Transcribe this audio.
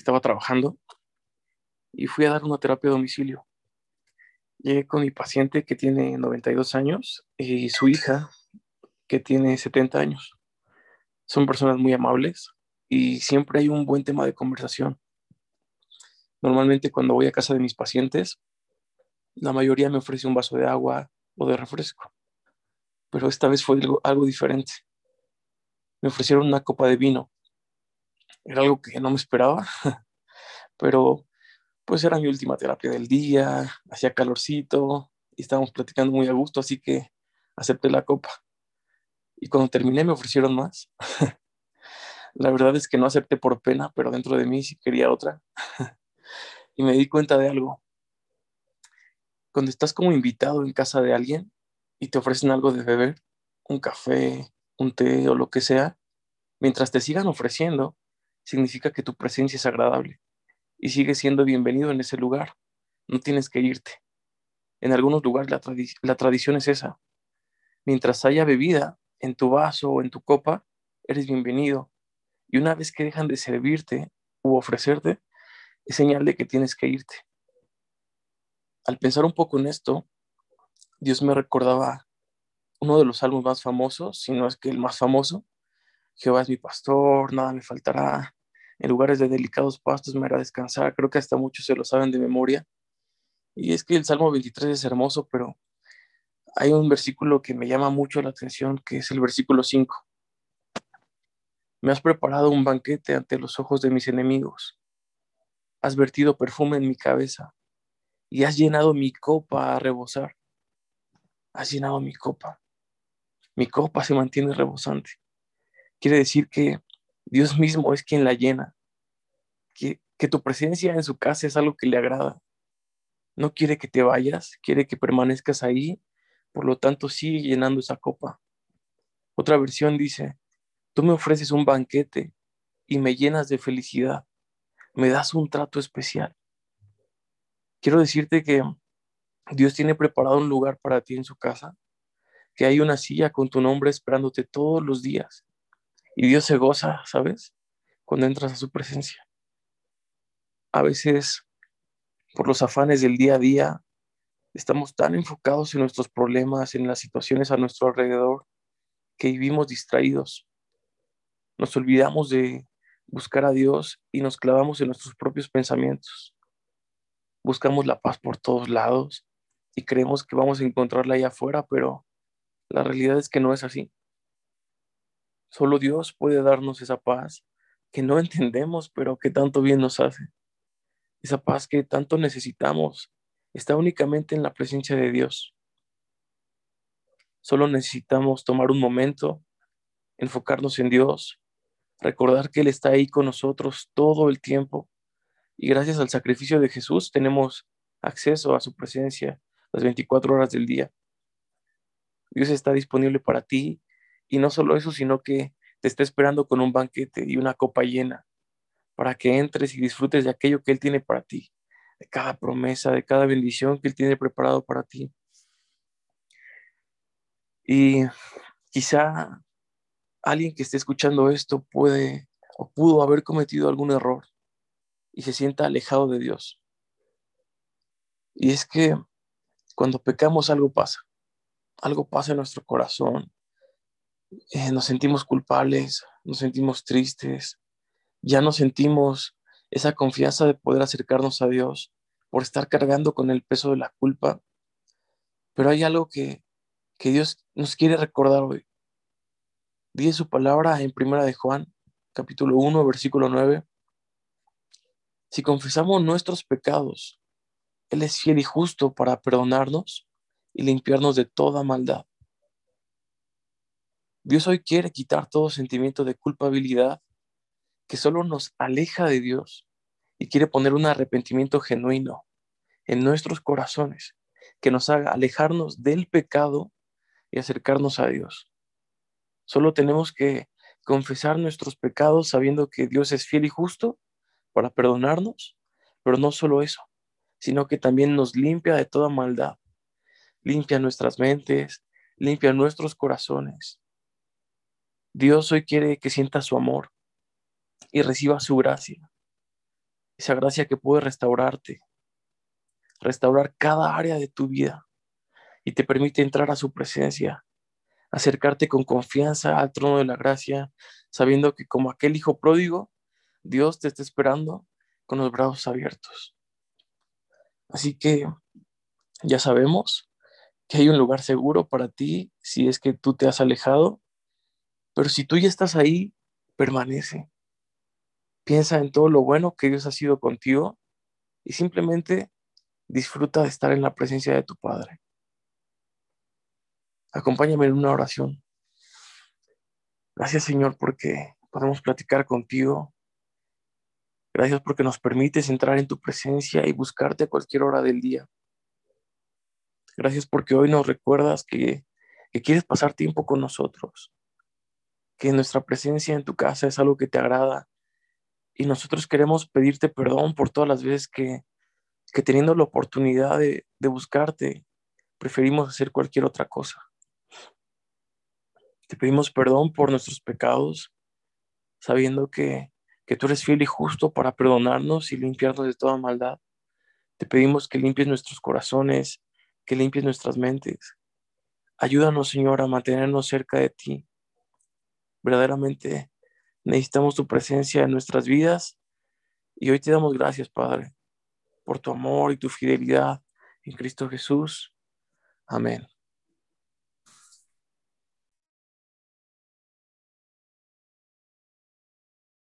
estaba trabajando y fui a dar una terapia a domicilio. Llegué con mi paciente que tiene 92 años y su hija que tiene 70 años. Son personas muy amables y siempre hay un buen tema de conversación. Normalmente cuando voy a casa de mis pacientes, la mayoría me ofrece un vaso de agua o de refresco, pero esta vez fue algo, algo diferente. Me ofrecieron una copa de vino. Era algo que no me esperaba, pero pues era mi última terapia del día, hacía calorcito y estábamos platicando muy a gusto, así que acepté la copa. Y cuando terminé me ofrecieron más. la verdad es que no acepté por pena, pero dentro de mí sí quería otra. y me di cuenta de algo. Cuando estás como invitado en casa de alguien y te ofrecen algo de beber, un café, un té o lo que sea, mientras te sigan ofreciendo, significa que tu presencia es agradable y sigues siendo bienvenido en ese lugar. No tienes que irte. En algunos lugares la, la tradición es esa. Mientras haya bebida en tu vaso o en tu copa, eres bienvenido. Y una vez que dejan de servirte u ofrecerte, es señal de que tienes que irte. Al pensar un poco en esto, Dios me recordaba uno de los salmos más famosos, si no es que el más famoso. Jehová es mi pastor, nada me faltará. En lugares de delicados pastos me hará descansar. Creo que hasta muchos se lo saben de memoria. Y es que el Salmo 23 es hermoso, pero hay un versículo que me llama mucho la atención, que es el versículo 5. Me has preparado un banquete ante los ojos de mis enemigos has vertido perfume en mi cabeza y has llenado mi copa a rebosar. Has llenado mi copa. Mi copa se mantiene rebosante. Quiere decir que Dios mismo es quien la llena. Que, que tu presencia en su casa es algo que le agrada. No quiere que te vayas, quiere que permanezcas ahí. Por lo tanto, sigue llenando esa copa. Otra versión dice, tú me ofreces un banquete y me llenas de felicidad me das un trato especial. Quiero decirte que Dios tiene preparado un lugar para ti en su casa, que hay una silla con tu nombre esperándote todos los días. Y Dios se goza, ¿sabes? Cuando entras a su presencia. A veces, por los afanes del día a día, estamos tan enfocados en nuestros problemas, en las situaciones a nuestro alrededor, que vivimos distraídos. Nos olvidamos de buscar a Dios y nos clavamos en nuestros propios pensamientos. Buscamos la paz por todos lados y creemos que vamos a encontrarla allá afuera, pero la realidad es que no es así. Solo Dios puede darnos esa paz que no entendemos, pero que tanto bien nos hace. Esa paz que tanto necesitamos está únicamente en la presencia de Dios. Solo necesitamos tomar un momento, enfocarnos en Dios recordar que Él está ahí con nosotros todo el tiempo y gracias al sacrificio de Jesús tenemos acceso a su presencia las 24 horas del día. Dios está disponible para ti y no solo eso, sino que te está esperando con un banquete y una copa llena para que entres y disfrutes de aquello que Él tiene para ti, de cada promesa, de cada bendición que Él tiene preparado para ti. Y quizá alguien que esté escuchando esto puede o pudo haber cometido algún error y se sienta alejado de Dios. Y es que cuando pecamos algo pasa, algo pasa en nuestro corazón, eh, nos sentimos culpables, nos sentimos tristes, ya no sentimos esa confianza de poder acercarnos a Dios por estar cargando con el peso de la culpa. Pero hay algo que, que Dios nos quiere recordar hoy. Dice su palabra en Primera de Juan, capítulo 1, versículo 9. Si confesamos nuestros pecados, Él es fiel y justo para perdonarnos y limpiarnos de toda maldad. Dios hoy quiere quitar todo sentimiento de culpabilidad que solo nos aleja de Dios y quiere poner un arrepentimiento genuino en nuestros corazones que nos haga alejarnos del pecado y acercarnos a Dios. Solo tenemos que confesar nuestros pecados sabiendo que Dios es fiel y justo para perdonarnos, pero no solo eso, sino que también nos limpia de toda maldad, limpia nuestras mentes, limpia nuestros corazones. Dios hoy quiere que sienta su amor y reciba su gracia. esa gracia que puede restaurarte, restaurar cada área de tu vida y te permite entrar a su presencia, acercarte con confianza al trono de la gracia, sabiendo que como aquel hijo pródigo, Dios te está esperando con los brazos abiertos. Así que ya sabemos que hay un lugar seguro para ti si es que tú te has alejado, pero si tú ya estás ahí, permanece. Piensa en todo lo bueno que Dios ha sido contigo y simplemente disfruta de estar en la presencia de tu Padre. Acompáñame en una oración. Gracias Señor porque podemos platicar contigo. Gracias porque nos permites entrar en tu presencia y buscarte a cualquier hora del día. Gracias porque hoy nos recuerdas que, que quieres pasar tiempo con nosotros, que nuestra presencia en tu casa es algo que te agrada y nosotros queremos pedirte perdón por todas las veces que, que teniendo la oportunidad de, de buscarte, preferimos hacer cualquier otra cosa. Te pedimos perdón por nuestros pecados, sabiendo que, que tú eres fiel y justo para perdonarnos y limpiarnos de toda maldad. Te pedimos que limpies nuestros corazones, que limpies nuestras mentes. Ayúdanos, Señor, a mantenernos cerca de ti. Verdaderamente necesitamos tu presencia en nuestras vidas y hoy te damos gracias, Padre, por tu amor y tu fidelidad en Cristo Jesús. Amén.